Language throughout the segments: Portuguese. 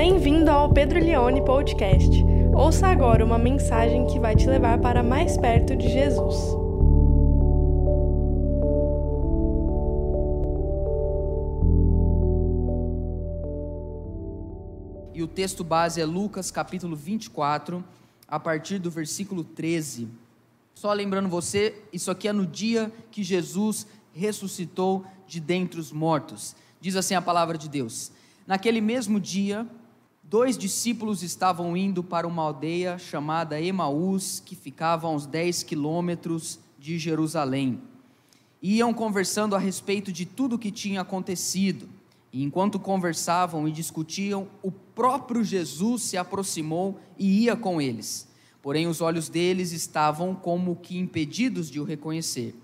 Bem-vindo ao Pedro Leone Podcast. Ouça agora uma mensagem que vai te levar para mais perto de Jesus. E o texto base é Lucas capítulo 24, a partir do versículo 13. Só lembrando você, isso aqui é no dia que Jesus ressuscitou de dentre os mortos. Diz assim a palavra de Deus: Naquele mesmo dia, dois discípulos estavam indo para uma aldeia chamada Emaús, que ficava a uns 10 quilômetros de Jerusalém. Iam conversando a respeito de tudo o que tinha acontecido. E enquanto conversavam e discutiam, o próprio Jesus se aproximou e ia com eles. Porém, os olhos deles estavam como que impedidos de o reconhecer.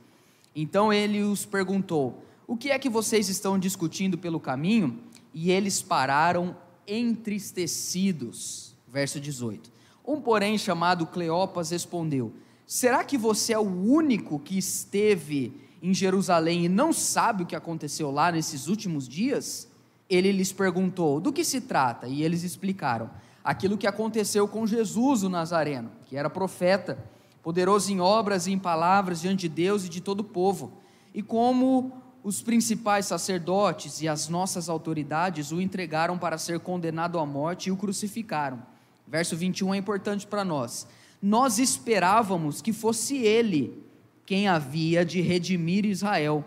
Então ele os perguntou: O que é que vocês estão discutindo pelo caminho? e eles pararam entristecidos. Verso 18. Um, porém, chamado Cleopas respondeu: Será que você é o único que esteve em Jerusalém e não sabe o que aconteceu lá nesses últimos dias? Ele lhes perguntou: Do que se trata? E eles explicaram: Aquilo que aconteceu com Jesus o Nazareno, que era profeta, poderoso em obras e em palavras diante de Deus e de todo o povo, e como os principais sacerdotes e as nossas autoridades o entregaram para ser condenado à morte e o crucificaram. Verso 21 é importante para nós. Nós esperávamos que fosse ele quem havia de redimir Israel.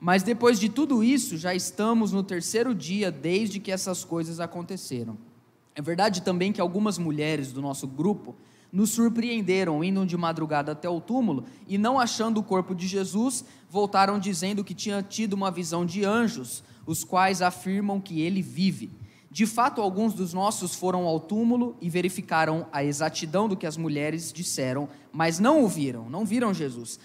Mas depois de tudo isso, já estamos no terceiro dia desde que essas coisas aconteceram. É verdade também que algumas mulheres do nosso grupo nos surpreenderam indo de madrugada até o túmulo e, não achando o corpo de Jesus, voltaram dizendo que tinha tido uma visão de anjos, os quais afirmam que ele vive. De fato, alguns dos nossos foram ao túmulo e verificaram a exatidão do que as mulheres disseram, mas não o viram, não viram Jesus.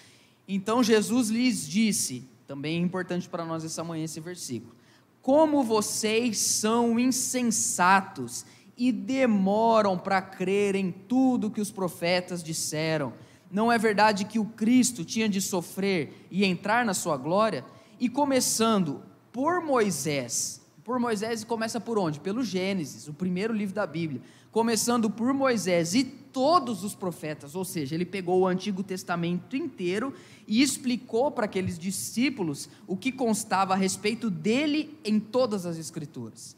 Então Jesus lhes disse, também é importante para nós essa manhã esse versículo: Como vocês são insensatos e demoram para crer em tudo que os profetas disseram. Não é verdade que o Cristo tinha de sofrer e entrar na sua glória? E começando por Moisés, por Moisés começa por onde? Pelo Gênesis, o primeiro livro da Bíblia. Começando por Moisés e todos os profetas, ou seja, ele pegou o Antigo Testamento inteiro e explicou para aqueles discípulos o que constava a respeito dele em todas as Escrituras.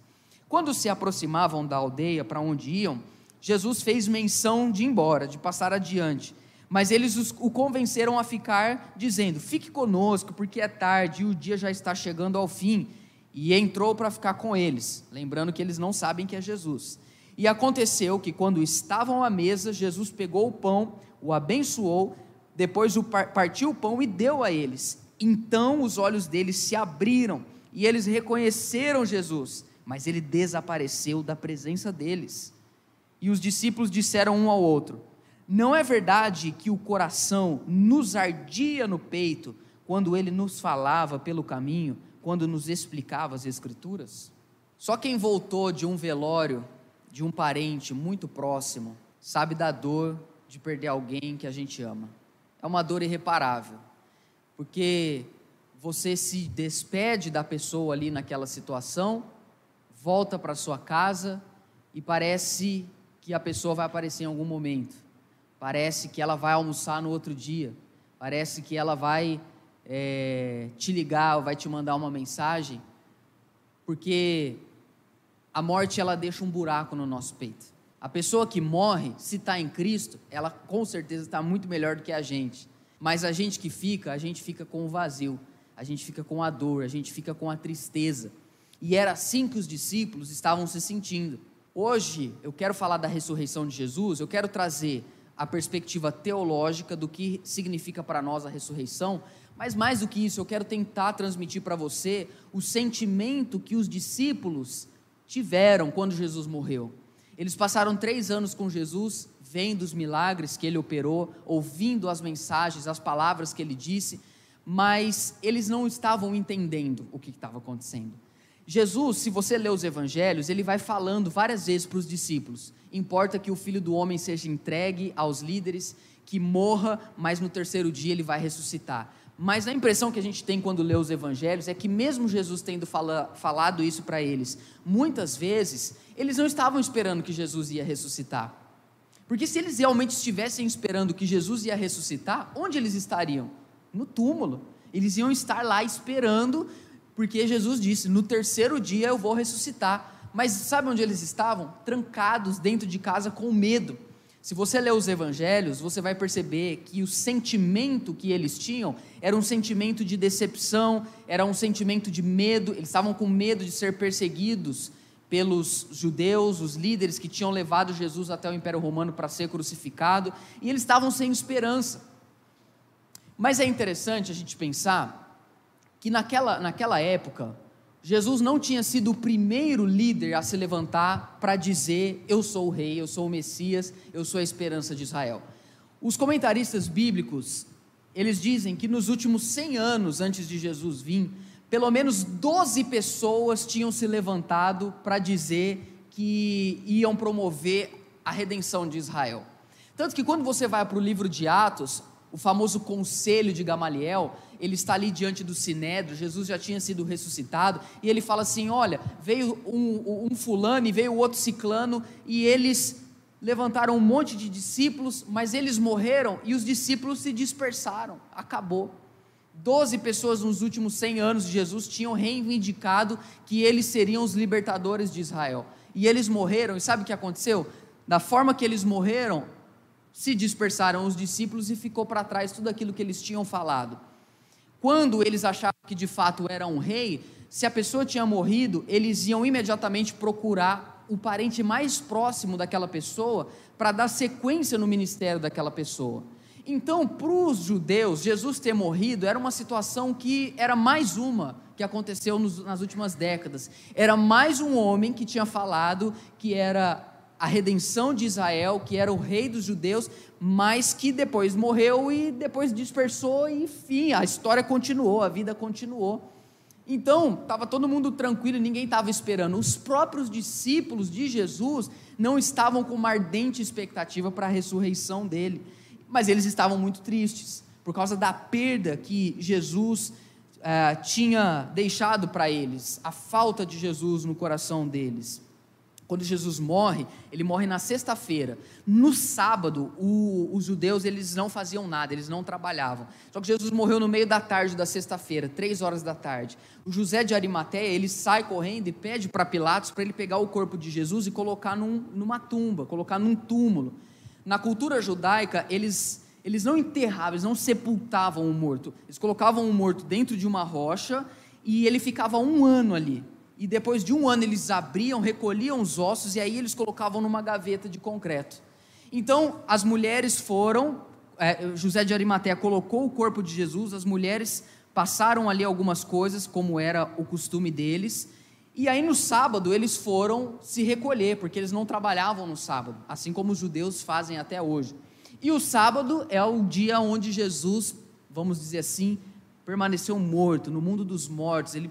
Quando se aproximavam da aldeia para onde iam, Jesus fez menção de ir embora, de passar adiante. Mas eles o convenceram a ficar, dizendo: Fique conosco, porque é tarde e o dia já está chegando ao fim. E entrou para ficar com eles, lembrando que eles não sabem que é Jesus. E aconteceu que, quando estavam à mesa, Jesus pegou o pão, o abençoou, depois o partiu o pão e deu a eles. Então os olhos deles se abriram e eles reconheceram Jesus mas ele desapareceu da presença deles. E os discípulos disseram um ao outro: Não é verdade que o coração nos ardia no peito quando ele nos falava pelo caminho, quando nos explicava as Escrituras? Só quem voltou de um velório de um parente muito próximo sabe da dor de perder alguém que a gente ama. É uma dor irreparável, porque você se despede da pessoa ali naquela situação volta para sua casa e parece que a pessoa vai aparecer em algum momento. Parece que ela vai almoçar no outro dia. Parece que ela vai é, te ligar ou vai te mandar uma mensagem. Porque a morte ela deixa um buraco no nosso peito. A pessoa que morre, se está em Cristo, ela com certeza está muito melhor do que a gente. Mas a gente que fica, a gente fica com o vazio, a gente fica com a dor, a gente fica com a tristeza. E era assim que os discípulos estavam se sentindo. Hoje eu quero falar da ressurreição de Jesus, eu quero trazer a perspectiva teológica do que significa para nós a ressurreição, mas mais do que isso, eu quero tentar transmitir para você o sentimento que os discípulos tiveram quando Jesus morreu. Eles passaram três anos com Jesus, vendo os milagres que ele operou, ouvindo as mensagens, as palavras que ele disse, mas eles não estavam entendendo o que estava acontecendo. Jesus, se você ler os evangelhos, ele vai falando várias vezes para os discípulos: importa que o filho do homem seja entregue aos líderes, que morra, mas no terceiro dia ele vai ressuscitar. Mas a impressão que a gente tem quando lê os evangelhos é que, mesmo Jesus tendo fala, falado isso para eles, muitas vezes, eles não estavam esperando que Jesus ia ressuscitar. Porque se eles realmente estivessem esperando que Jesus ia ressuscitar, onde eles estariam? No túmulo. Eles iam estar lá esperando, porque Jesus disse: No terceiro dia eu vou ressuscitar. Mas sabe onde eles estavam? Trancados dentro de casa com medo. Se você ler os evangelhos, você vai perceber que o sentimento que eles tinham era um sentimento de decepção, era um sentimento de medo, eles estavam com medo de ser perseguidos pelos judeus, os líderes que tinham levado Jesus até o Império Romano para ser crucificado, e eles estavam sem esperança. Mas é interessante a gente pensar que naquela, naquela época, Jesus não tinha sido o primeiro líder a se levantar para dizer: Eu sou o rei, eu sou o Messias, eu sou a esperança de Israel. Os comentaristas bíblicos, eles dizem que nos últimos 100 anos antes de Jesus vir, pelo menos 12 pessoas tinham se levantado para dizer que iam promover a redenção de Israel. Tanto que quando você vai para o livro de Atos, o famoso conselho de Gamaliel, ele está ali diante do sinédrio, Jesus já tinha sido ressuscitado, e ele fala assim: olha, veio um, um fulano e veio outro ciclano, e eles levantaram um monte de discípulos, mas eles morreram e os discípulos se dispersaram, acabou. Doze pessoas nos últimos cem anos de Jesus tinham reivindicado que eles seriam os libertadores de Israel. E eles morreram, e sabe o que aconteceu? Da forma que eles morreram, se dispersaram os discípulos e ficou para trás tudo aquilo que eles tinham falado. Quando eles achavam que de fato era um rei, se a pessoa tinha morrido, eles iam imediatamente procurar o parente mais próximo daquela pessoa para dar sequência no ministério daquela pessoa. Então, para os judeus, Jesus ter morrido era uma situação que era mais uma que aconteceu nos, nas últimas décadas. Era mais um homem que tinha falado que era a redenção de Israel, que era o rei dos judeus, mas que depois morreu e depois dispersou, e enfim, a história continuou, a vida continuou. Então, estava todo mundo tranquilo, ninguém estava esperando. Os próprios discípulos de Jesus não estavam com uma ardente expectativa para a ressurreição dele, mas eles estavam muito tristes por causa da perda que Jesus eh, tinha deixado para eles, a falta de Jesus no coração deles. Quando Jesus morre, ele morre na sexta-feira. No sábado, o, os judeus eles não faziam nada, eles não trabalhavam. Só que Jesus morreu no meio da tarde da sexta-feira, três horas da tarde. O José de Arimateia ele sai correndo e pede para Pilatos para ele pegar o corpo de Jesus e colocar num, numa tumba, colocar num túmulo. Na cultura judaica, eles eles não enterravam, eles não sepultavam o morto. Eles colocavam o morto dentro de uma rocha e ele ficava um ano ali e depois de um ano eles abriam, recolhiam os ossos e aí eles colocavam numa gaveta de concreto. Então as mulheres foram, é, José de Arimateia colocou o corpo de Jesus, as mulheres passaram ali algumas coisas, como era o costume deles, e aí no sábado eles foram se recolher, porque eles não trabalhavam no sábado, assim como os judeus fazem até hoje. E o sábado é o dia onde Jesus, vamos dizer assim, permaneceu morto, no mundo dos mortos. Ele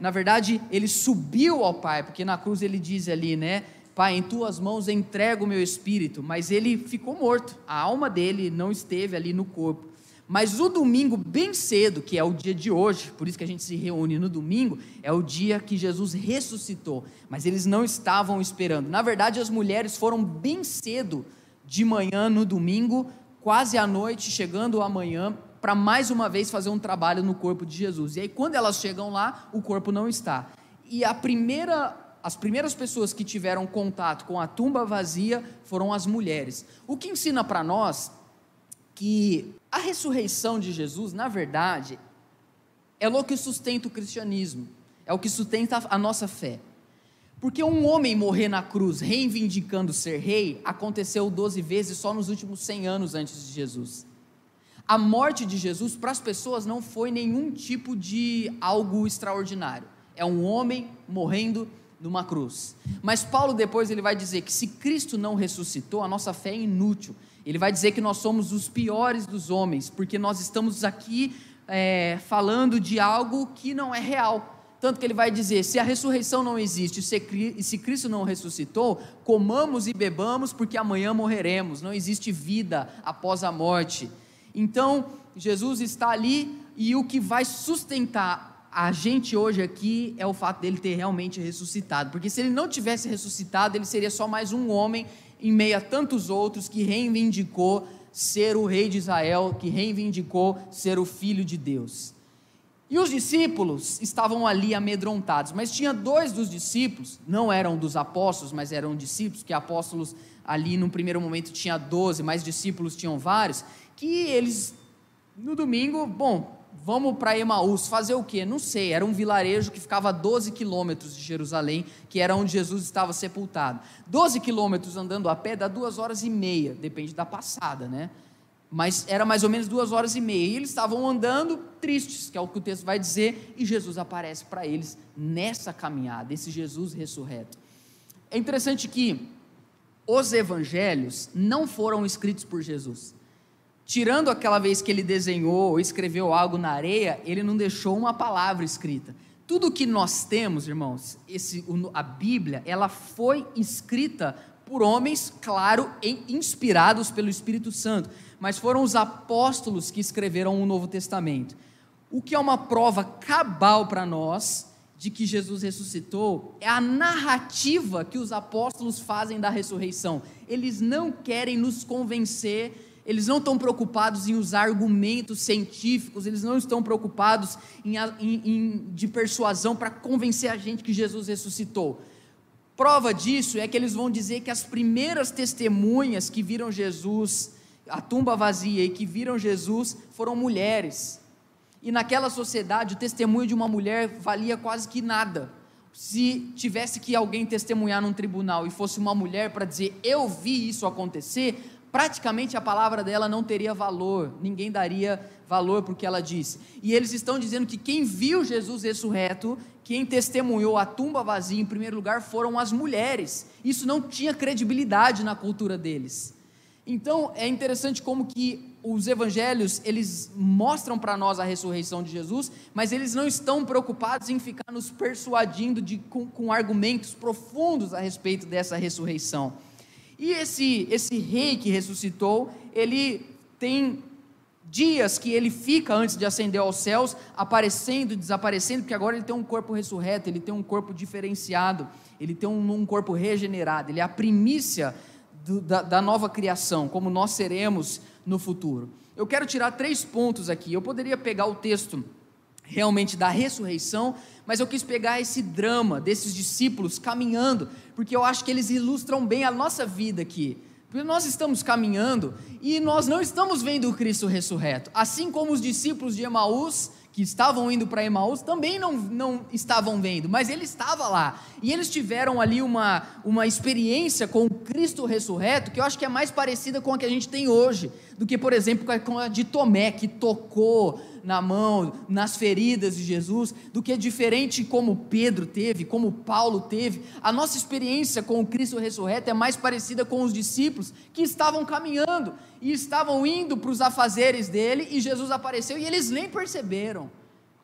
na verdade, ele subiu ao Pai, porque na cruz ele diz ali, né? Pai, em tuas mãos entrego o meu espírito, mas ele ficou morto, a alma dele não esteve ali no corpo. Mas o domingo, bem cedo, que é o dia de hoje, por isso que a gente se reúne no domingo, é o dia que Jesus ressuscitou. Mas eles não estavam esperando. Na verdade, as mulheres foram bem cedo de manhã no domingo, quase à noite, chegando amanhã, para mais uma vez fazer um trabalho no corpo de Jesus. E aí, quando elas chegam lá, o corpo não está. E a primeira, as primeiras pessoas que tiveram contato com a tumba vazia foram as mulheres. O que ensina para nós que a ressurreição de Jesus, na verdade, é o que sustenta o cristianismo, é o que sustenta a nossa fé. Porque um homem morrer na cruz reivindicando ser rei aconteceu 12 vezes só nos últimos 100 anos antes de Jesus. A morte de Jesus para as pessoas não foi nenhum tipo de algo extraordinário. É um homem morrendo numa cruz. Mas Paulo depois ele vai dizer que se Cristo não ressuscitou, a nossa fé é inútil. Ele vai dizer que nós somos os piores dos homens, porque nós estamos aqui é, falando de algo que não é real. Tanto que ele vai dizer: se a ressurreição não existe e se Cristo não ressuscitou, comamos e bebamos, porque amanhã morreremos. Não existe vida após a morte. Então, Jesus está ali e o que vai sustentar a gente hoje aqui é o fato dele ter realmente ressuscitado. Porque se ele não tivesse ressuscitado, ele seria só mais um homem em meio a tantos outros que reivindicou ser o rei de Israel, que reivindicou ser o filho de Deus. E os discípulos estavam ali amedrontados, mas tinha dois dos discípulos, não eram dos apóstolos, mas eram discípulos, que apóstolos ali no primeiro momento tinha doze, mas discípulos tinham vários, que eles no domingo, bom, vamos para Emaús, fazer o quê? Não sei, era um vilarejo que ficava a 12 quilômetros de Jerusalém, que era onde Jesus estava sepultado. 12 quilômetros andando a pé dá duas horas e meia, depende da passada, né? mas era mais ou menos duas horas e meia. E eles estavam andando tristes, que é o que o texto vai dizer, e Jesus aparece para eles nessa caminhada, esse Jesus ressurreto. É interessante que os evangelhos não foram escritos por Jesus. Tirando aquela vez que ele desenhou ou escreveu algo na areia, ele não deixou uma palavra escrita. Tudo que nós temos, irmãos, esse, a Bíblia, ela foi escrita por homens, claro, inspirados pelo Espírito Santo mas foram os apóstolos que escreveram o Novo Testamento. O que é uma prova cabal para nós de que Jesus ressuscitou é a narrativa que os apóstolos fazem da ressurreição. Eles não querem nos convencer, eles não estão preocupados em usar argumentos científicos, eles não estão preocupados em, em, em de persuasão para convencer a gente que Jesus ressuscitou. Prova disso é que eles vão dizer que as primeiras testemunhas que viram Jesus a tumba vazia e que viram Jesus foram mulheres. E naquela sociedade, o testemunho de uma mulher valia quase que nada. Se tivesse que alguém testemunhar num tribunal e fosse uma mulher para dizer eu vi isso acontecer, praticamente a palavra dela não teria valor, ninguém daria valor para o que ela disse. E eles estão dizendo que quem viu Jesus ressurreto, quem testemunhou a tumba vazia em primeiro lugar foram as mulheres. Isso não tinha credibilidade na cultura deles. Então é interessante como que os evangelhos eles mostram para nós a ressurreição de Jesus, mas eles não estão preocupados em ficar nos persuadindo de, com, com argumentos profundos a respeito dessa ressurreição. E esse, esse rei que ressuscitou, ele tem dias que ele fica antes de ascender aos céus, aparecendo e desaparecendo, porque agora ele tem um corpo ressurreto, ele tem um corpo diferenciado, ele tem um, um corpo regenerado, ele é a primícia do, da, da nova criação, como nós seremos no futuro. Eu quero tirar três pontos aqui. Eu poderia pegar o texto realmente da ressurreição, mas eu quis pegar esse drama desses discípulos caminhando, porque eu acho que eles ilustram bem a nossa vida aqui. Porque nós estamos caminhando e nós não estamos vendo o Cristo ressurreto. Assim como os discípulos de Emaús que estavam indo para Emaús também não, não estavam vendo, mas ele estava lá. E eles tiveram ali uma, uma experiência com o Cristo ressurreto que eu acho que é mais parecida com a que a gente tem hoje, do que, por exemplo, com a de Tomé, que tocou na mão, nas feridas de Jesus, do que é diferente como Pedro teve, como Paulo teve. A nossa experiência com o Cristo ressurreto é mais parecida com os discípulos que estavam caminhando e estavam indo para os afazeres dele e Jesus apareceu e eles nem perceberam.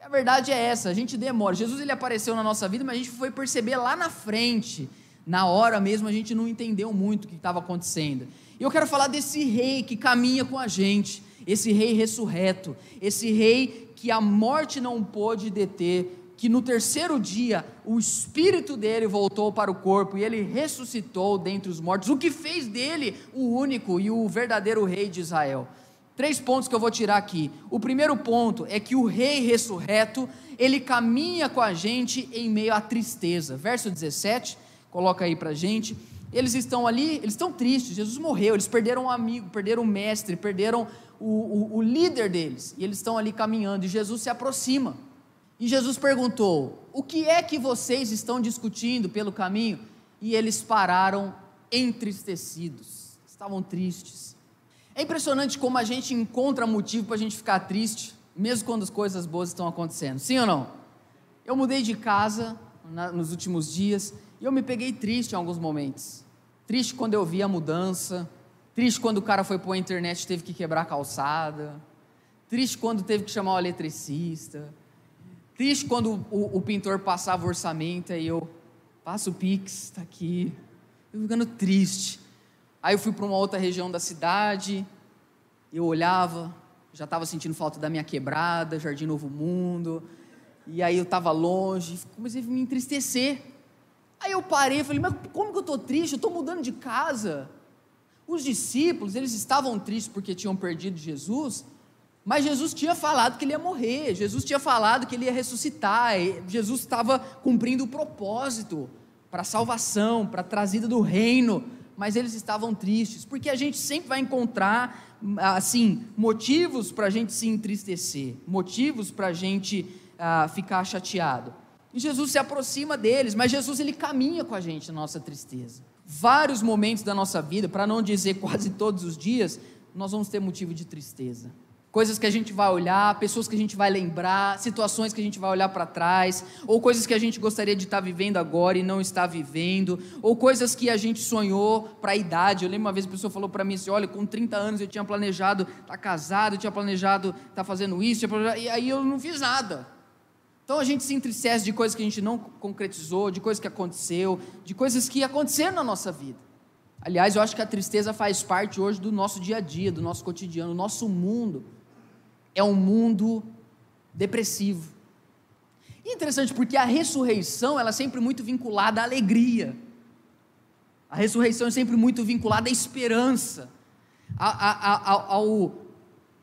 A verdade é essa, a gente demora. Jesus ele apareceu na nossa vida, mas a gente foi perceber lá na frente. Na hora mesmo a gente não entendeu muito o que estava acontecendo. E eu quero falar desse rei que caminha com a gente esse rei ressurreto, esse rei que a morte não pôde deter, que no terceiro dia o espírito dele voltou para o corpo e ele ressuscitou dentre os mortos, o que fez dele o único e o verdadeiro rei de Israel. Três pontos que eu vou tirar aqui. O primeiro ponto é que o rei ressurreto, ele caminha com a gente em meio à tristeza. Verso 17, coloca aí para gente. Eles estão ali, eles estão tristes. Jesus morreu, eles perderam um amigo, perderam um mestre, perderam o, o, o líder deles, e eles estão ali caminhando, e Jesus se aproxima. E Jesus perguntou: O que é que vocês estão discutindo pelo caminho? E eles pararam entristecidos, estavam tristes. É impressionante como a gente encontra motivo para a gente ficar triste, mesmo quando as coisas boas estão acontecendo. Sim ou não? Eu mudei de casa na, nos últimos dias e eu me peguei triste em alguns momentos. Triste quando eu vi a mudança, Triste quando o cara foi pôr a internet e teve que quebrar a calçada. Triste quando teve que chamar o eletricista. Triste quando o, o pintor passava o orçamento e eu passo o Pix, está aqui. Eu ficando triste. Aí eu fui para uma outra região da cidade, eu olhava, Já estava sentindo falta da minha quebrada, Jardim Novo Mundo. E aí eu estava longe, comecei a me entristecer. Aí eu parei falei, mas como que eu estou triste? Eu estou mudando de casa. Os discípulos, eles estavam tristes porque tinham perdido Jesus, mas Jesus tinha falado que ele ia morrer, Jesus tinha falado que ele ia ressuscitar, Jesus estava cumprindo o propósito para a salvação, para a trazida do reino, mas eles estavam tristes, porque a gente sempre vai encontrar, assim, motivos para a gente se entristecer, motivos para a gente ah, ficar chateado. E Jesus se aproxima deles, mas Jesus ele caminha com a gente na nossa tristeza. Vários momentos da nossa vida, para não dizer quase todos os dias, nós vamos ter motivo de tristeza coisas que a gente vai olhar, pessoas que a gente vai lembrar, situações que a gente vai olhar para trás, ou coisas que a gente gostaria de estar tá vivendo agora e não está vivendo, ou coisas que a gente sonhou para a idade. Eu lembro uma vez a pessoa falou para mim assim: olha, com 30 anos eu tinha planejado estar tá casado, eu tinha planejado estar tá fazendo isso, e aí eu não fiz nada. Então a gente se entristece de coisas que a gente não concretizou, de coisas que aconteceu, de coisas que aconteceram na nossa vida. Aliás, eu acho que a tristeza faz parte hoje do nosso dia a dia, do nosso cotidiano, do nosso mundo é um mundo depressivo. E interessante porque a ressurreição ela é sempre muito vinculada à alegria. A ressurreição é sempre muito vinculada à esperança, a, a, a, ao,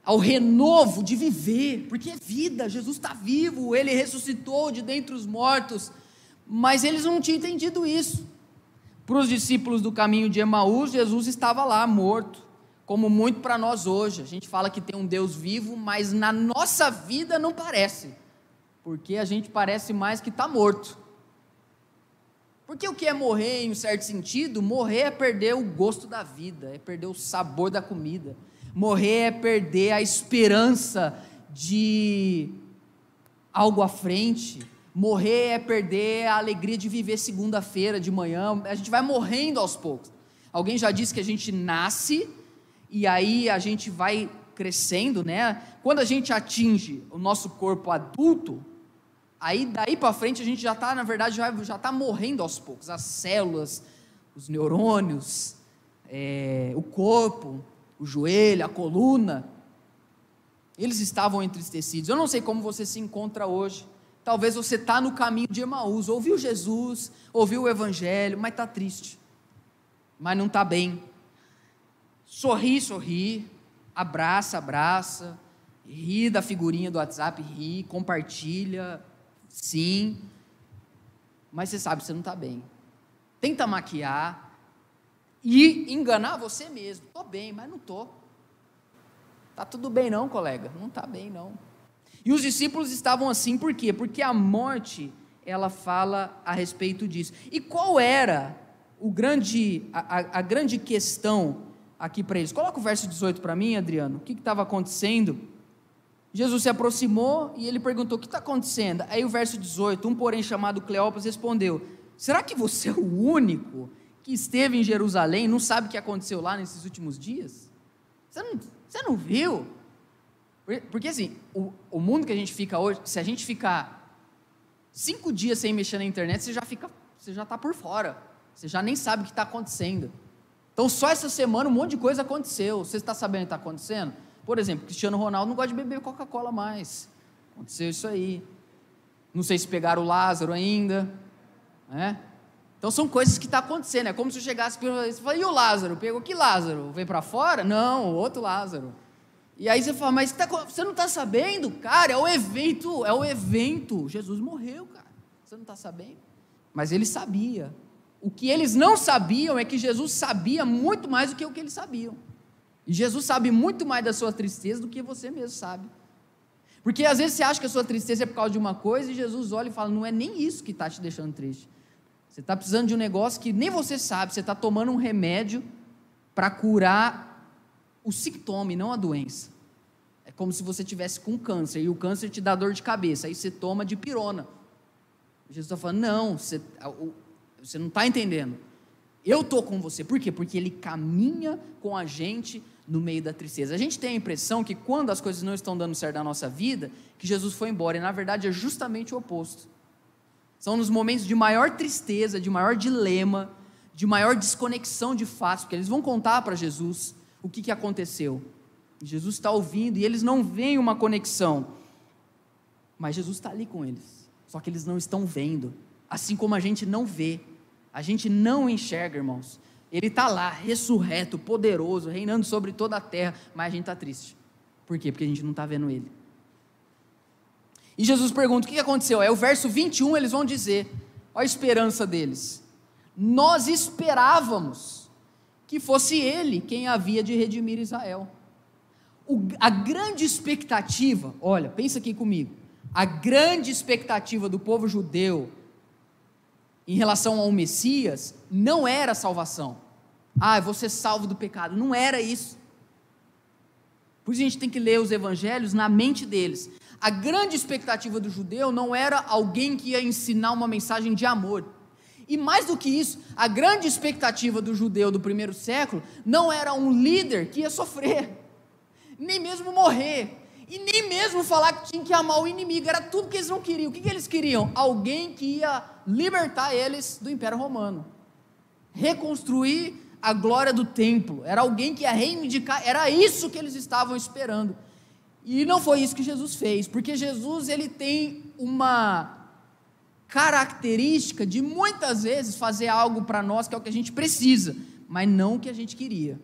ao renovo de viver, porque é vida, Jesus está vivo, ele ressuscitou de dentre os mortos, mas eles não tinham entendido isso. Para os discípulos do caminho de Emaús, Jesus estava lá morto como muito para nós hoje. A gente fala que tem um Deus vivo, mas na nossa vida não parece, porque a gente parece mais que está morto. Porque o que é morrer, em um certo sentido? Morrer é perder o gosto da vida, é perder o sabor da comida. Morrer é perder a esperança de algo à frente. Morrer é perder a alegria de viver segunda-feira de manhã. A gente vai morrendo aos poucos. Alguém já disse que a gente nasce e aí a gente vai crescendo, né? Quando a gente atinge o nosso corpo adulto, aí daí para frente a gente já está, na verdade, já está morrendo aos poucos. As células, os neurônios, é, o corpo, o joelho, a coluna, eles estavam entristecidos. Eu não sei como você se encontra hoje. Talvez você está no caminho de Emaús, ouviu Jesus, ouviu o Evangelho, mas está triste, mas não está bem sorri, sorri, abraça, abraça, ri da figurinha do WhatsApp, ri, compartilha, sim, mas você sabe que você não está bem. Tenta maquiar e enganar você mesmo. Estou bem, mas não estou. Tá tudo bem não, colega? Não está bem não. E os discípulos estavam assim, por quê? Porque a morte, ela fala a respeito disso. E qual era o grande, a, a, grande questão aqui para eles. Coloca o verso 18 para mim, Adriano. O que estava acontecendo? Jesus se aproximou e ele perguntou: O que está acontecendo? Aí o verso 18: Um, porém, chamado Cleopas, respondeu: Será que você é o único que esteve em Jerusalém não sabe o que aconteceu lá nesses últimos dias? Você não, você não viu? Porque assim, o, o mundo que a gente fica hoje, se a gente ficar cinco dias sem mexer na internet, você já fica, você já está por fora. Você já nem sabe o que está acontecendo. Então, só essa semana um monte de coisa aconteceu. Você está sabendo o que está acontecendo? Por exemplo, Cristiano Ronaldo não gosta de beber Coca-Cola mais. Aconteceu isso aí. Não sei se pegaram o Lázaro ainda. Né? Então, são coisas que estão tá acontecendo. É como se eu chegasse e falasse, e o Lázaro? Pegou que Lázaro? Veio para fora? Não, outro Lázaro. E aí você fala, mas tá, você não está sabendo? Cara, é o evento, é o evento. Jesus morreu, cara. Você não está sabendo? Mas ele sabia. O que eles não sabiam é que Jesus sabia muito mais do que o que eles sabiam. E Jesus sabe muito mais da sua tristeza do que você mesmo sabe. Porque às vezes você acha que a sua tristeza é por causa de uma coisa e Jesus olha e fala: não é nem isso que está te deixando triste. Você está precisando de um negócio que nem você sabe, você está tomando um remédio para curar o sintoma e não a doença. É como se você tivesse com câncer e o câncer te dá dor de cabeça, aí você toma de pirona. Jesus está falando: não, você, você não está entendendo. Eu estou com você. Por quê? Porque ele caminha com a gente no meio da tristeza. A gente tem a impressão que quando as coisas não estão dando certo na nossa vida, que Jesus foi embora. E na verdade é justamente o oposto. São nos momentos de maior tristeza, de maior dilema, de maior desconexão de fatos, porque eles vão contar para Jesus o que, que aconteceu. Jesus está ouvindo e eles não veem uma conexão. Mas Jesus está ali com eles. Só que eles não estão vendo. Assim como a gente não vê. A gente não enxerga, irmãos. Ele está lá, ressurreto, poderoso, reinando sobre toda a terra, mas a gente está triste. Por quê? Porque a gente não está vendo ele. E Jesus pergunta: o que aconteceu? É o verso 21, eles vão dizer: olha a esperança deles. Nós esperávamos que fosse ele quem havia de redimir Israel. O, a grande expectativa, olha, pensa aqui comigo, a grande expectativa do povo judeu em relação ao Messias não era salvação. Ah, eu vou ser salvo do pecado. Não era isso. Por isso a gente tem que ler os evangelhos na mente deles. A grande expectativa do judeu não era alguém que ia ensinar uma mensagem de amor. E mais do que isso, a grande expectativa do judeu do primeiro século não era um líder que ia sofrer, nem mesmo morrer, e nem mesmo falar que tinha que amar o inimigo, era tudo que eles não queriam. O que, que eles queriam? Alguém que ia libertar eles do Império Romano, reconstruir a glória do templo, era alguém que ia reivindicar, era isso que eles estavam esperando. E não foi isso que Jesus fez, porque Jesus ele tem uma característica de muitas vezes fazer algo para nós que é o que a gente precisa, mas não o que a gente queria.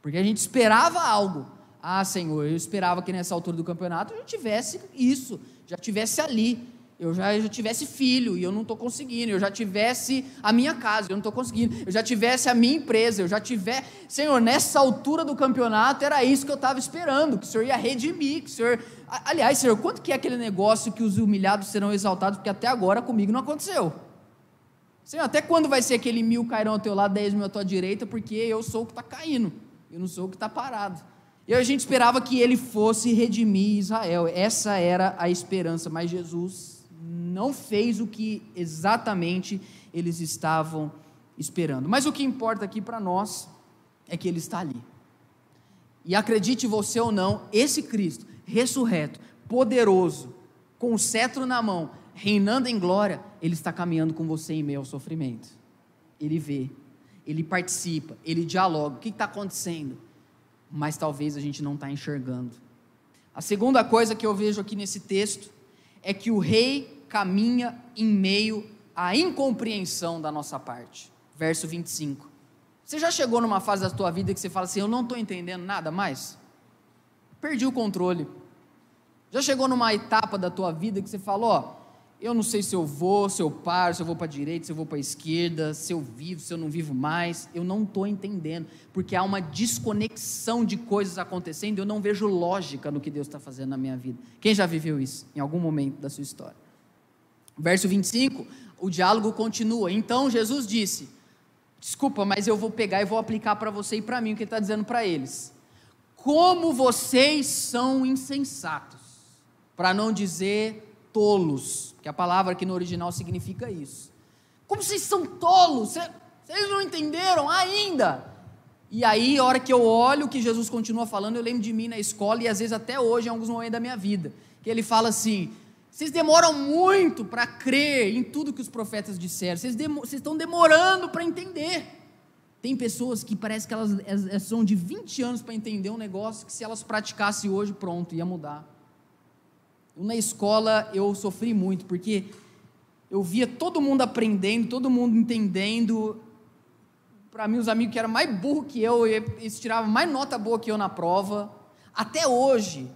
Porque a gente esperava algo, ah, Senhor, eu esperava que nessa altura do campeonato eu já tivesse isso, já tivesse ali, eu já, eu já tivesse filho e eu não estou conseguindo, eu já tivesse a minha casa, eu não estou conseguindo, eu já tivesse a minha empresa, eu já tiver. Senhor, nessa altura do campeonato era isso que eu estava esperando, que o Senhor ia redimir, que o Senhor. Aliás, Senhor, quanto que é aquele negócio que os humilhados serão exaltados, porque até agora comigo não aconteceu. Senhor, até quando vai ser aquele mil cairão ao teu lado, dez mil à tua direita, porque eu sou o que está caindo, eu não sou o que está parado. E a gente esperava que ele fosse redimir Israel. Essa era a esperança, mas Jesus não fez o que exatamente eles estavam esperando. Mas o que importa aqui para nós é que ele está ali. E acredite você ou não, esse Cristo, ressurreto, poderoso, com o cetro na mão, reinando em glória, ele está caminhando com você em meio ao sofrimento. Ele vê, ele participa, ele dialoga. O que está acontecendo? mas talvez a gente não está enxergando. A segunda coisa que eu vejo aqui nesse texto é que o rei caminha em meio à incompreensão da nossa parte. Verso 25. Você já chegou numa fase da tua vida que você fala assim: Eu não estou entendendo nada mais? Perdi o controle. Já chegou numa etapa da tua vida que você falou: Ó, eu não sei se eu vou, se eu paro, se eu vou para a direita, se eu vou para a esquerda, se eu vivo, se eu não vivo mais. Eu não estou entendendo, porque há uma desconexão de coisas acontecendo. Eu não vejo lógica no que Deus está fazendo na minha vida. Quem já viveu isso em algum momento da sua história? Verso 25, o diálogo continua. Então Jesus disse: Desculpa, mas eu vou pegar e vou aplicar para você e para mim o que ele está dizendo para eles. Como vocês são insensatos, para não dizer tolos, que a palavra aqui no original significa isso. Como vocês são tolos? Vocês não entenderam ainda? E aí, a hora que eu olho o que Jesus continua falando, eu lembro de mim na escola e às vezes até hoje, em alguns momentos da minha vida, que ele fala assim: vocês demoram muito para crer em tudo que os profetas disseram, vocês, vocês estão demorando para entender. Tem pessoas que parece que elas, elas são de 20 anos para entender um negócio que se elas praticassem hoje, pronto, ia mudar. Na escola eu sofri muito, porque eu via todo mundo aprendendo, todo mundo entendendo. Para mim, os amigos que eram mais burros que eu, eles tiravam mais nota boa que eu na prova. Até hoje,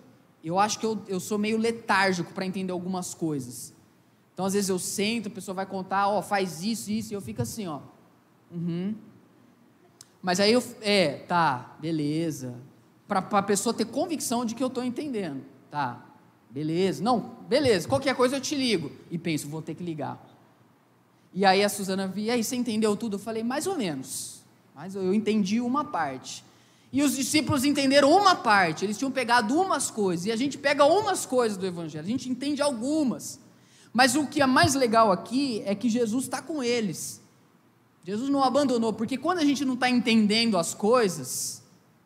eu acho que eu, eu sou meio letárgico para entender algumas coisas. Então, às vezes eu sento, a pessoa vai contar, ó, faz isso, isso, e eu fico assim, ó. Uhum. Mas aí eu, é, tá, beleza. Para a pessoa ter convicção de que eu estou entendendo, tá. Beleza, não, beleza, qualquer coisa eu te ligo. E penso, vou ter que ligar. E aí a Suzana via, e aí você entendeu tudo? Eu falei, mais ou menos. Mas eu entendi uma parte. E os discípulos entenderam uma parte, eles tinham pegado umas coisas, e a gente pega umas coisas do Evangelho, a gente entende algumas. Mas o que é mais legal aqui é que Jesus está com eles. Jesus não abandonou, porque quando a gente não está entendendo as coisas,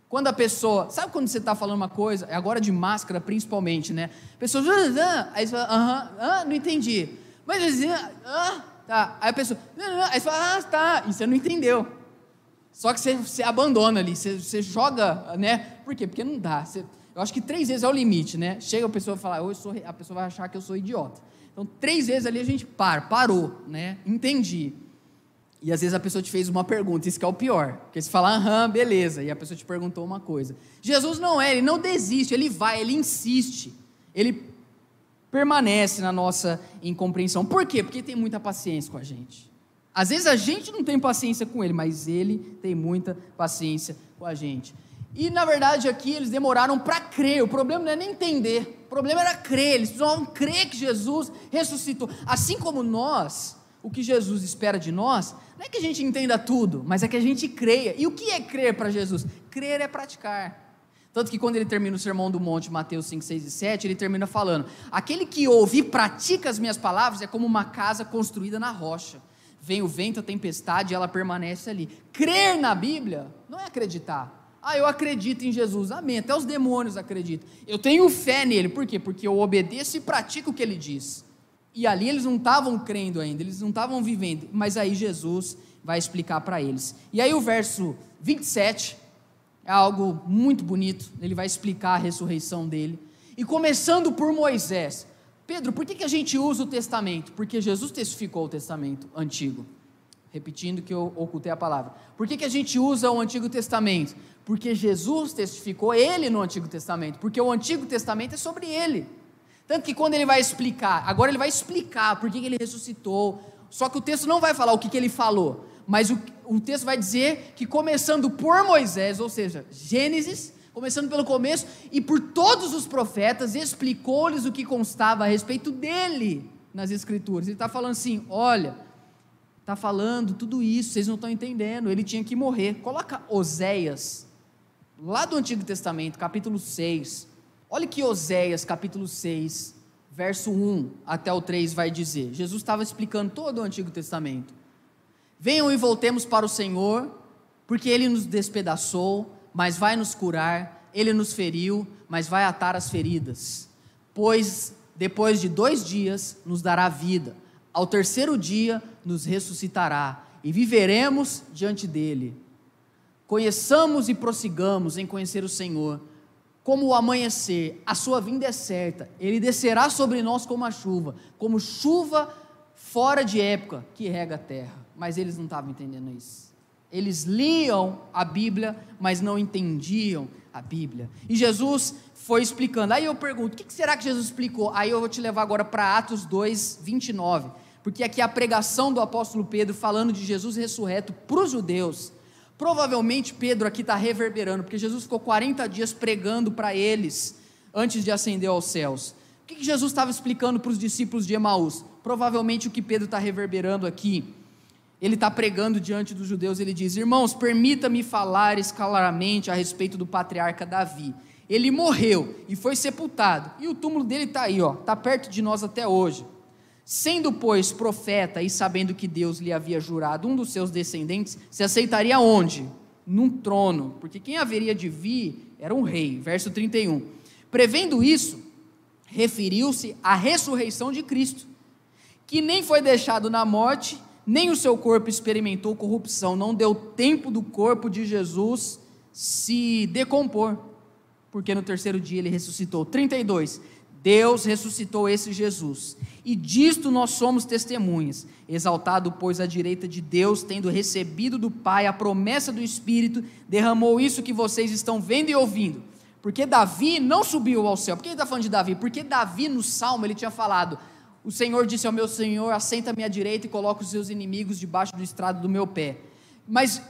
quando a pessoa, sabe quando você está falando uma coisa, é agora de máscara principalmente, né? A pessoa, ah, aí você fala, aham, ah, não entendi. Mas ah, tá. Aí a pessoa, aí você fala, ah, tá, e você não entendeu. Só que você, você abandona ali, você, você, joga, né? Por quê? Porque não dá. Você, eu acho que três vezes é o limite, né? Chega a pessoa e fala, eu sou, a pessoa vai achar que eu sou idiota. Então, três vezes ali a gente para, parou, né? Entendi. E às vezes a pessoa te fez uma pergunta, isso que é o pior. Porque você fala, aham, beleza, e a pessoa te perguntou uma coisa. Jesus não é, ele não desiste, ele vai, ele insiste. Ele permanece na nossa incompreensão. Por quê? Porque tem muita paciência com a gente. Às vezes a gente não tem paciência com ele, mas ele tem muita paciência com a gente. E na verdade aqui eles demoraram para crer. O problema não é nem entender, o problema era crer. Eles precisavam crer que Jesus ressuscitou. Assim como nós, o que Jesus espera de nós, não é que a gente entenda tudo, mas é que a gente creia. E o que é crer para Jesus? Crer é praticar. Tanto que quando ele termina o sermão do monte, Mateus 5, 6 e 7, ele termina falando: Aquele que ouve e pratica as minhas palavras é como uma casa construída na rocha vem o vento, a tempestade, e ela permanece ali. Crer na Bíblia não é acreditar. Ah, eu acredito em Jesus. Amém. Até os demônios acreditam. Eu tenho fé nele. Por quê? Porque eu obedeço e pratico o que ele diz. E ali eles não estavam crendo ainda, eles não estavam vivendo. Mas aí Jesus vai explicar para eles. E aí o verso 27 é algo muito bonito. Ele vai explicar a ressurreição dele. E começando por Moisés. Pedro, por que, que a gente usa o testamento? Porque Jesus testificou o testamento antigo. Repetindo que eu ocultei a palavra. Por que, que a gente usa o Antigo Testamento? Porque Jesus testificou ele no Antigo Testamento. Porque o Antigo Testamento é sobre ele. Tanto que quando ele vai explicar, agora ele vai explicar por que, que ele ressuscitou. Só que o texto não vai falar o que, que ele falou. Mas o, o texto vai dizer que começando por Moisés, ou seja, Gênesis, começando pelo começo, e por todos os profetas, explicou-lhes o que constava a respeito dele nas Escrituras. Ele está falando assim: olha, está falando tudo isso, vocês não estão entendendo, ele tinha que morrer. Coloca Oséias, lá do Antigo Testamento, capítulo 6. Olha que Oséias, capítulo 6, verso 1 até o 3 vai dizer. Jesus estava explicando todo o Antigo Testamento. Venham e voltemos para o Senhor, porque ele nos despedaçou mas vai nos curar, ele nos feriu, mas vai atar as feridas. Pois depois de dois dias nos dará vida, ao terceiro dia nos ressuscitará e viveremos diante dele. Conheçamos e prossigamos em conhecer o Senhor. Como o amanhecer, a sua vinda é certa, ele descerá sobre nós como a chuva, como chuva fora de época que rega a terra. Mas eles não estavam entendendo isso. Eles liam a Bíblia, mas não entendiam a Bíblia. E Jesus foi explicando. Aí eu pergunto: o que será que Jesus explicou? Aí eu vou te levar agora para Atos 2, 29. Porque aqui é a pregação do apóstolo Pedro falando de Jesus ressurreto para os judeus. Provavelmente Pedro aqui está reverberando, porque Jesus ficou 40 dias pregando para eles antes de ascender aos céus. O que Jesus estava explicando para os discípulos de Emaús? Provavelmente o que Pedro está reverberando aqui ele está pregando diante dos judeus, ele diz: Irmãos, permita-me falar claramente a respeito do patriarca Davi. Ele morreu e foi sepultado, e o túmulo dele está aí, está perto de nós até hoje. Sendo, pois, profeta e sabendo que Deus lhe havia jurado um dos seus descendentes, se aceitaria onde? Num trono, porque quem haveria de vir era um rei. Verso 31. Prevendo isso, referiu-se à ressurreição de Cristo, que nem foi deixado na morte, nem o seu corpo experimentou corrupção, não deu tempo do corpo de Jesus se decompor, porque no terceiro dia ele ressuscitou. 32. Deus ressuscitou esse Jesus, e disto nós somos testemunhas. Exaltado, pois, à direita de Deus, tendo recebido do Pai a promessa do Espírito, derramou isso que vocês estão vendo e ouvindo. Porque Davi não subiu ao céu. Por que ele está falando de Davi? Porque Davi, no Salmo, ele tinha falado: o Senhor disse ao meu Senhor: Assenta-me à direita e coloca os seus inimigos debaixo do estrado do meu pé. Mas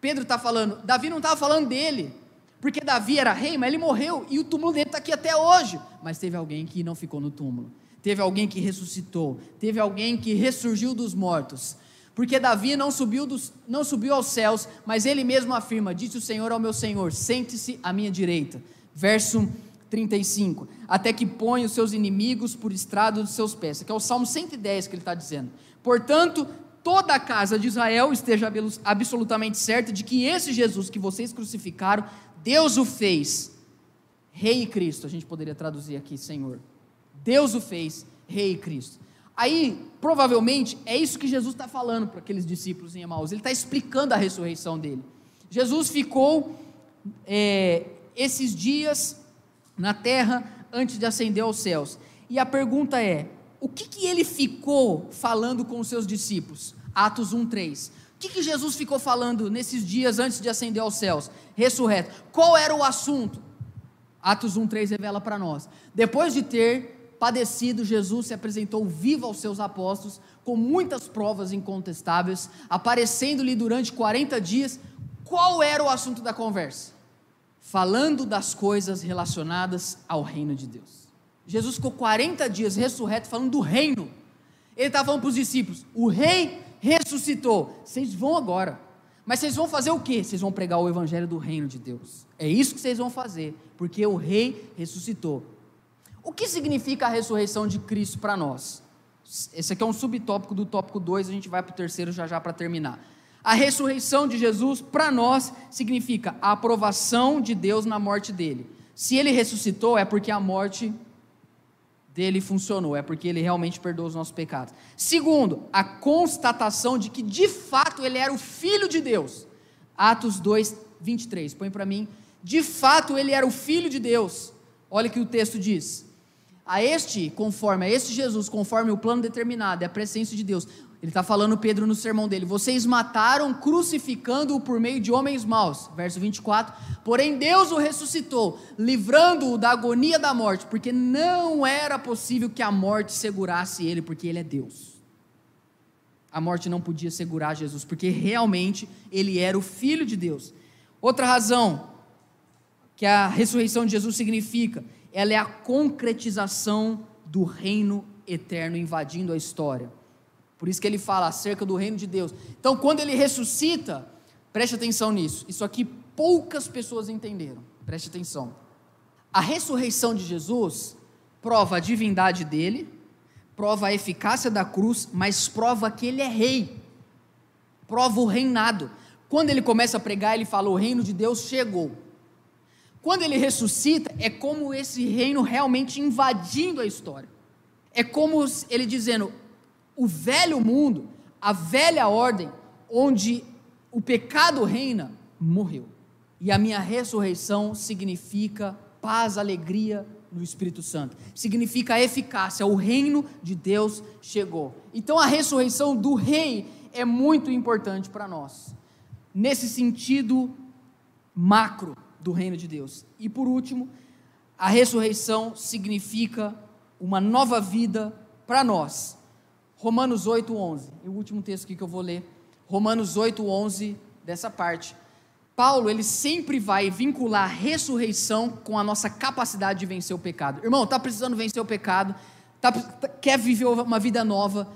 Pedro está falando, Davi não estava falando dele, porque Davi era rei, mas ele morreu e o túmulo dele está aqui até hoje. Mas teve alguém que não ficou no túmulo, teve alguém que ressuscitou, teve alguém que ressurgiu dos mortos. Porque Davi não subiu, dos, não subiu aos céus, mas ele mesmo afirma: Disse o Senhor ao meu Senhor: Sente-se à minha direita. Verso 35, até que põe os seus inimigos por estrado dos seus pés, que é o Salmo 110 que ele está dizendo. Portanto, toda a casa de Israel esteja absolutamente certa de que esse Jesus que vocês crucificaram, Deus o fez, Rei e Cristo, a gente poderia traduzir aqui, Senhor. Deus o fez, Rei e Cristo. Aí, provavelmente, é isso que Jesus está falando para aqueles discípulos em Emaús. Ele está explicando a ressurreição dele. Jesus ficou é, esses dias na terra antes de ascender aos céus. E a pergunta é: o que, que ele ficou falando com os seus discípulos? Atos 1,3. O que, que Jesus ficou falando nesses dias antes de ascender aos céus? Ressurreto. Qual era o assunto? Atos 1,3 revela para nós. Depois de ter padecido, Jesus se apresentou vivo aos seus apóstolos, com muitas provas incontestáveis, aparecendo-lhe durante 40 dias. Qual era o assunto da conversa? Falando das coisas relacionadas ao reino de Deus. Jesus ficou 40 dias ressurreto falando do reino. Ele estava falando para os discípulos: o rei ressuscitou. Vocês vão agora. Mas vocês vão fazer o quê? Vocês vão pregar o evangelho do reino de Deus. É isso que vocês vão fazer, porque o rei ressuscitou. O que significa a ressurreição de Cristo para nós? Esse aqui é um subtópico do tópico 2, a gente vai para o terceiro já já para terminar. A ressurreição de Jesus para nós significa a aprovação de Deus na morte dele. Se ele ressuscitou, é porque a morte dele funcionou, é porque ele realmente perdoou os nossos pecados. Segundo, a constatação de que de fato ele era o filho de Deus. Atos 2, 23. Põe para mim. De fato ele era o filho de Deus. Olha o que o texto diz. A este, conforme, a este Jesus, conforme o plano determinado, é a presença de Deus. Ele está falando Pedro no sermão dele. Vocês mataram crucificando-o por meio de homens maus. Verso 24. Porém, Deus o ressuscitou, livrando-o da agonia da morte, porque não era possível que a morte segurasse ele, porque ele é Deus. A morte não podia segurar Jesus, porque realmente ele era o Filho de Deus. Outra razão que a ressurreição de Jesus significa, ela é a concretização do reino eterno invadindo a história. Por isso que ele fala acerca do reino de Deus. Então, quando ele ressuscita, preste atenção nisso. Isso aqui poucas pessoas entenderam. Preste atenção. A ressurreição de Jesus prova a divindade dele, prova a eficácia da cruz, mas prova que ele é rei. Prova o reinado. Quando ele começa a pregar, ele fala: O reino de Deus chegou. Quando ele ressuscita, é como esse reino realmente invadindo a história. É como ele dizendo: o velho mundo, a velha ordem, onde o pecado reina, morreu. E a minha ressurreição significa paz, alegria no Espírito Santo. Significa eficácia, o reino de Deus chegou. Então a ressurreição do rei é muito importante para nós. Nesse sentido macro do reino de Deus. E por último, a ressurreição significa uma nova vida para nós. Romanos 8, 11. E o último texto aqui que eu vou ler. Romanos 8, 11, dessa parte. Paulo, ele sempre vai vincular a ressurreição com a nossa capacidade de vencer o pecado. Irmão, está precisando vencer o pecado, tá, tá, quer viver uma vida nova,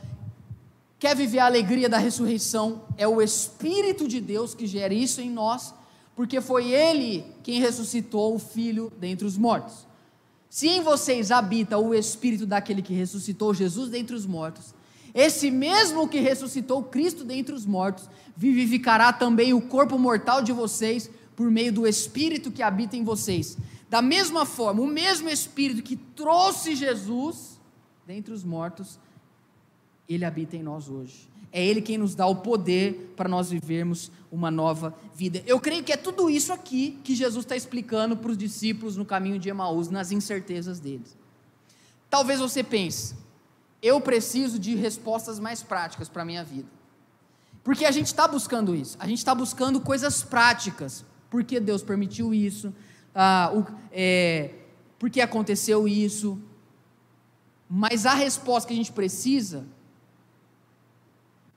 quer viver a alegria da ressurreição, é o Espírito de Deus que gera isso em nós, porque foi Ele quem ressuscitou o Filho dentre os mortos. Se em vocês habita o Espírito daquele que ressuscitou Jesus dentre os mortos, esse mesmo que ressuscitou Cristo dentre os mortos, vivificará também o corpo mortal de vocês por meio do Espírito que habita em vocês. Da mesma forma, o mesmo Espírito que trouxe Jesus dentre os mortos, ele habita em nós hoje. É Ele quem nos dá o poder para nós vivermos uma nova vida. Eu creio que é tudo isso aqui que Jesus está explicando para os discípulos no caminho de Emaús, nas incertezas deles. Talvez você pense, eu preciso de respostas mais práticas para a minha vida. Porque a gente está buscando isso, a gente está buscando coisas práticas. Por que Deus permitiu isso? Ah, o, é, por que aconteceu isso? Mas a resposta que a gente precisa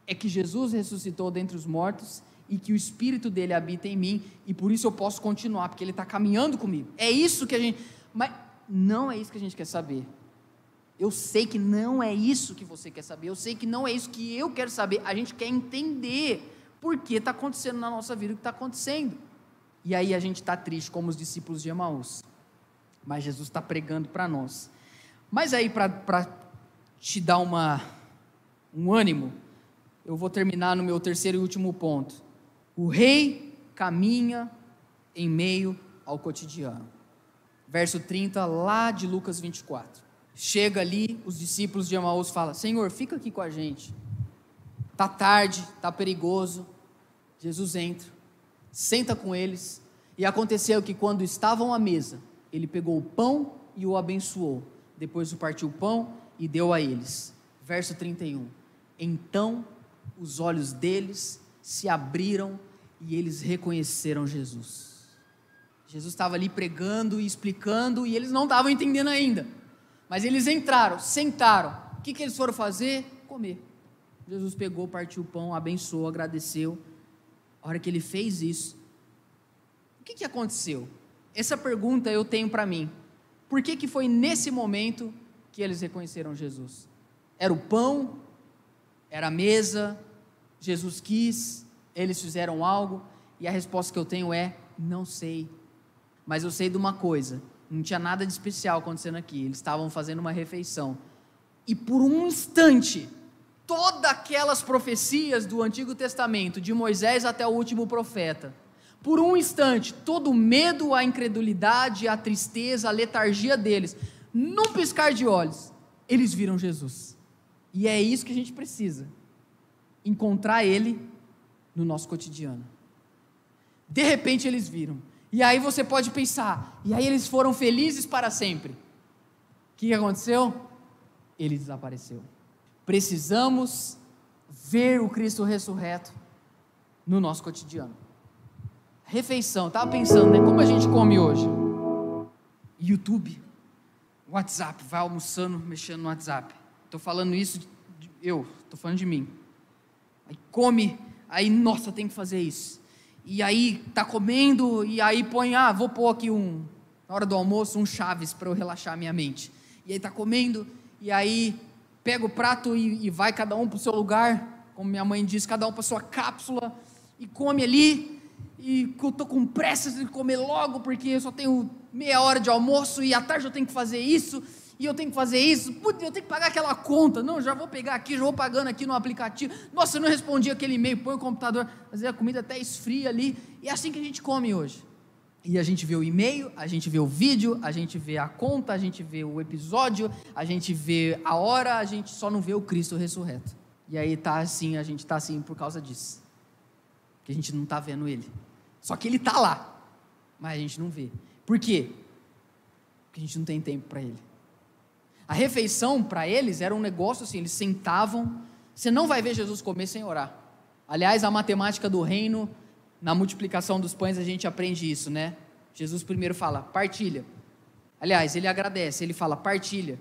é que Jesus ressuscitou dentre os mortos e que o Espírito dele habita em mim e por isso eu posso continuar, porque ele está caminhando comigo. É isso que a gente. Mas não é isso que a gente quer saber. Eu sei que não é isso que você quer saber, eu sei que não é isso que eu quero saber. A gente quer entender por que está acontecendo na nossa vida o que está acontecendo. E aí a gente está triste, como os discípulos de Emaús. Mas Jesus está pregando para nós. Mas aí, para te dar uma, um ânimo, eu vou terminar no meu terceiro e último ponto. O rei caminha em meio ao cotidiano. Verso 30, lá de Lucas 24. Chega ali, os discípulos de Emaús falam: Senhor, fica aqui com a gente. Tá tarde, tá perigoso. Jesus entra, senta com eles, e aconteceu que quando estavam à mesa, ele pegou o pão e o abençoou. Depois partiu o pão e deu a eles. Verso 31. Então os olhos deles se abriram e eles reconheceram Jesus. Jesus estava ali pregando e explicando e eles não estavam entendendo ainda. Mas eles entraram, sentaram. O que, que eles foram fazer? Comer. Jesus pegou, partiu o pão, abençoou, agradeceu. A hora que ele fez isso, o que, que aconteceu? Essa pergunta eu tenho para mim. Por que, que foi nesse momento que eles reconheceram Jesus? Era o pão? Era a mesa? Jesus quis? Eles fizeram algo? E a resposta que eu tenho é: não sei. Mas eu sei de uma coisa: não tinha nada de especial acontecendo aqui. Eles estavam fazendo uma refeição. E por um instante, todas aquelas profecias do Antigo Testamento, de Moisés até o último profeta, por um instante, todo o medo, a incredulidade, a tristeza, a letargia deles, num piscar de olhos, eles viram Jesus. E é isso que a gente precisa: encontrar Ele no nosso cotidiano. De repente eles viram. E aí você pode pensar, e aí eles foram felizes para sempre. O que aconteceu? Ele desapareceu. Precisamos ver o Cristo ressurreto no nosso cotidiano. Refeição, estava pensando, né? Como a gente come hoje? YouTube, WhatsApp, vai almoçando, mexendo no WhatsApp. Estou falando isso, de, eu, estou falando de mim. Aí come, aí, nossa, tem que fazer isso e aí tá comendo, e aí põe, ah, vou pôr aqui um, na hora do almoço, um chaves para eu relaxar a minha mente. E aí tá comendo, e aí pega o prato e, e vai cada um para o seu lugar, como minha mãe diz, cada um para sua cápsula, e come ali, e eu tô com pressa de comer logo, porque eu só tenho meia hora de almoço, e à tarde eu tenho que fazer isso, e eu tenho que fazer isso, putz, eu tenho que pagar aquela conta, não, já vou pegar aqui, já vou pagando aqui no aplicativo, nossa, eu não respondi aquele e-mail, põe o computador, fazer a comida até esfria ali, e é assim que a gente come hoje. E a gente vê o e-mail, a gente vê o vídeo, a gente vê a conta, a gente vê o episódio, a gente vê a hora, a gente só não vê o Cristo ressurreto. E aí tá assim, a gente tá assim por causa disso. Que a gente não tá vendo ele. Só que ele tá lá, mas a gente não vê. Por quê? Porque a gente não tem tempo para ele. A refeição para eles era um negócio assim, eles sentavam. Você não vai ver Jesus comer sem orar. Aliás, a matemática do reino, na multiplicação dos pães, a gente aprende isso, né? Jesus primeiro fala, partilha. Aliás, ele agradece, ele fala, partilha.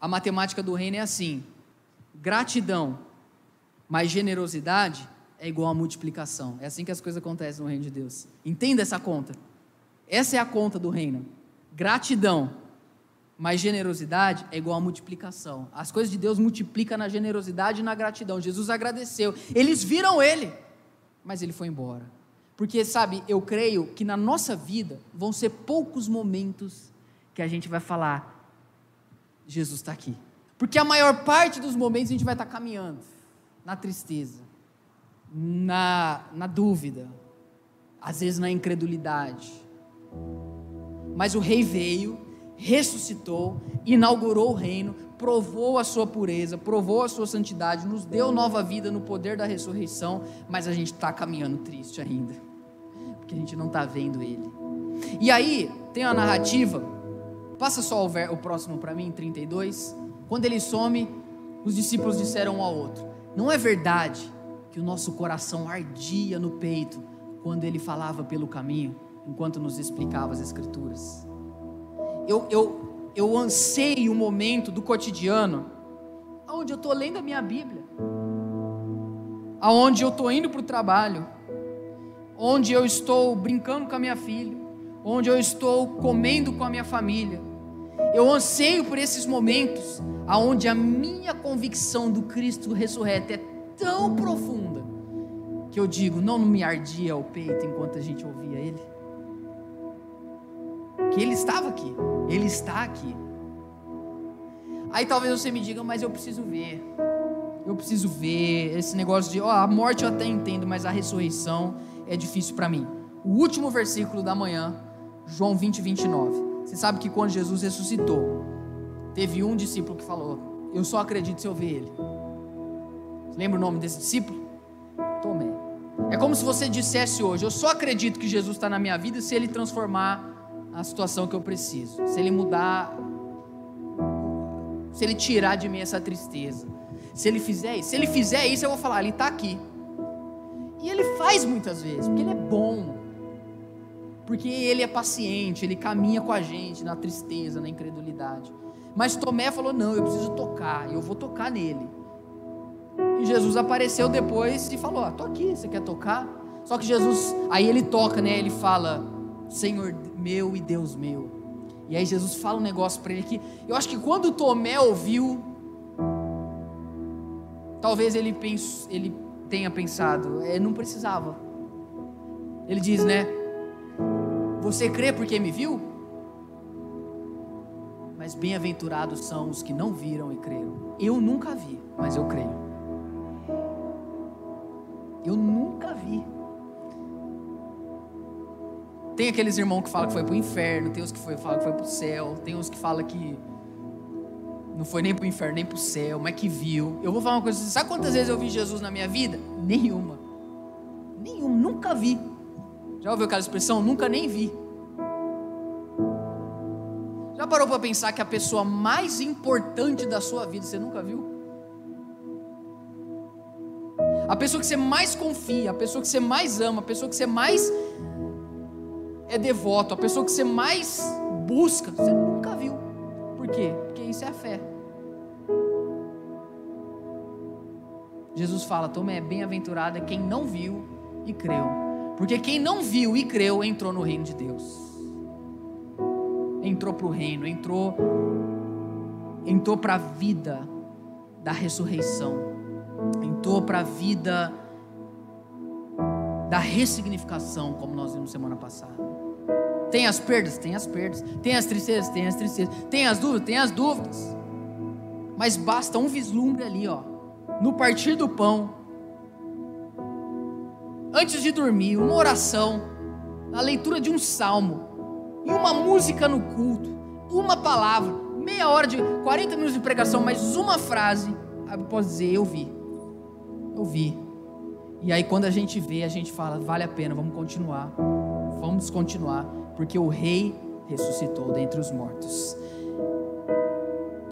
A matemática do reino é assim: gratidão mais generosidade é igual a multiplicação. É assim que as coisas acontecem no reino de Deus. Entenda essa conta. Essa é a conta do reino. Gratidão mas generosidade é igual a multiplicação. As coisas de Deus multiplicam na generosidade e na gratidão. Jesus agradeceu. Eles viram ele, mas ele foi embora. Porque, sabe, eu creio que na nossa vida vão ser poucos momentos que a gente vai falar: Jesus está aqui. Porque a maior parte dos momentos a gente vai estar caminhando na tristeza, na, na dúvida, às vezes na incredulidade. Mas o rei veio ressuscitou, inaugurou o reino, provou a sua pureza, provou a sua santidade, nos deu nova vida no poder da ressurreição, mas a gente está caminhando triste ainda, porque a gente não está vendo Ele. E aí tem a narrativa, passa só o, ver, o próximo para mim, 32. Quando ele some, os discípulos disseram um ao outro: Não é verdade que o nosso coração ardia no peito quando ele falava pelo caminho, enquanto nos explicava as Escrituras? Eu, eu, eu anseio o momento do cotidiano onde eu estou lendo a minha Bíblia, aonde eu estou indo para o trabalho, onde eu estou brincando com a minha filha, onde eu estou comendo com a minha família. Eu anseio por esses momentos aonde a minha convicção do Cristo ressurreto é tão profunda que eu digo, não me ardia o peito enquanto a gente ouvia Ele que Ele estava aqui, Ele está aqui. Aí talvez você me diga, mas eu preciso ver, eu preciso ver esse negócio de, ó, a morte eu até entendo, mas a ressurreição é difícil para mim. O último versículo da manhã, João 20, 29. Você sabe que quando Jesus ressuscitou, teve um discípulo que falou: Eu só acredito se eu ver ele. Você lembra o nome desse discípulo? Tomé. É como se você dissesse hoje: Eu só acredito que Jesus está na minha vida se Ele transformar a situação que eu preciso, se Ele mudar, se Ele tirar de mim essa tristeza. Se Ele fizer isso, se Ele fizer isso, eu vou falar: Ele está aqui. E Ele faz muitas vezes, porque Ele é bom, porque Ele é paciente, Ele caminha com a gente na tristeza, na incredulidade. Mas Tomé falou: Não, eu preciso tocar, eu vou tocar nele. E Jesus apareceu depois e falou: ah, tô aqui, você quer tocar? Só que Jesus, aí ele toca, né? Ele fala: Senhor meu e Deus meu. E aí Jesus fala um negócio para ele que eu acho que quando Tomé ouviu, talvez ele, pense, ele tenha pensado, é, não precisava. Ele diz, né? Você crê porque me viu? Mas bem-aventurados são os que não viram e creram. Eu nunca vi, mas eu creio. Eu nunca vi. Tem aqueles irmãos que falam que foi para o inferno, tem os que falam que foi para o céu, tem uns que falam que não foi nem para o inferno, nem para o céu, mas que viu. Eu vou falar uma coisa, sabe quantas vezes eu vi Jesus na minha vida? Nenhuma. Nenhuma, nunca vi. Já ouviu aquela expressão? Nunca nem vi. Já parou para pensar que a pessoa mais importante da sua vida você nunca viu? a pessoa que você mais confia, a pessoa que você mais ama, a pessoa que você mais é devoto, a pessoa que você mais busca, você nunca viu. Por quê? Porque isso é a fé. Jesus fala: Tomé, é bem-aventurado quem não viu e creu. Porque quem não viu e creu entrou no reino de Deus. Entrou para o reino, entrou, entrou para a vida da ressurreição entrou para a vida da ressignificação, como nós vimos semana passada. Tem as perdas? Tem as perdas. Tem as tristezas? Tem as tristezas. Tem as dúvidas? Tem as dúvidas. Mas basta um vislumbre ali, ó, no partir do pão, antes de dormir, uma oração, a leitura de um salmo, e uma música no culto, uma palavra, meia hora de 40 minutos de pregação, mas uma frase, eu posso dizer, eu vi ouvir. E aí quando a gente vê, a gente fala, vale a pena, vamos continuar. Vamos continuar, porque o rei ressuscitou dentre os mortos.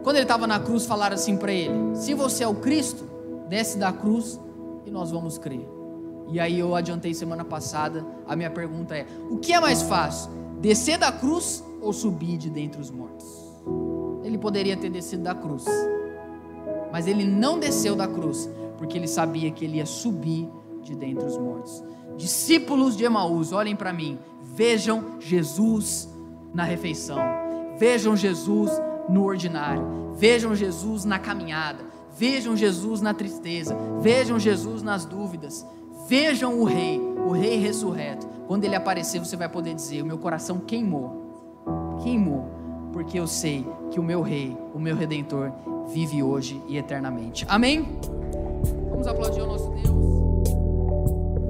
Quando ele estava na cruz, falaram assim para ele: Se você é o Cristo, desce da cruz e nós vamos crer. E aí eu adiantei semana passada, a minha pergunta é: o que é mais fácil? Descer da cruz ou subir de dentre os mortos? Ele poderia ter descido da cruz, mas ele não desceu da cruz, porque ele sabia que ele ia subir de dentre os mortos. Discípulos de Emaús, olhem para mim, vejam Jesus na refeição, vejam Jesus no ordinário, vejam Jesus na caminhada, vejam Jesus na tristeza, vejam Jesus nas dúvidas, vejam o Rei, o Rei ressurreto. Quando ele aparecer, você vai poder dizer: O meu coração queimou, queimou, porque eu sei que o meu Rei, o meu Redentor, vive hoje e eternamente. Amém? Vamos aplaudir o nosso Deus.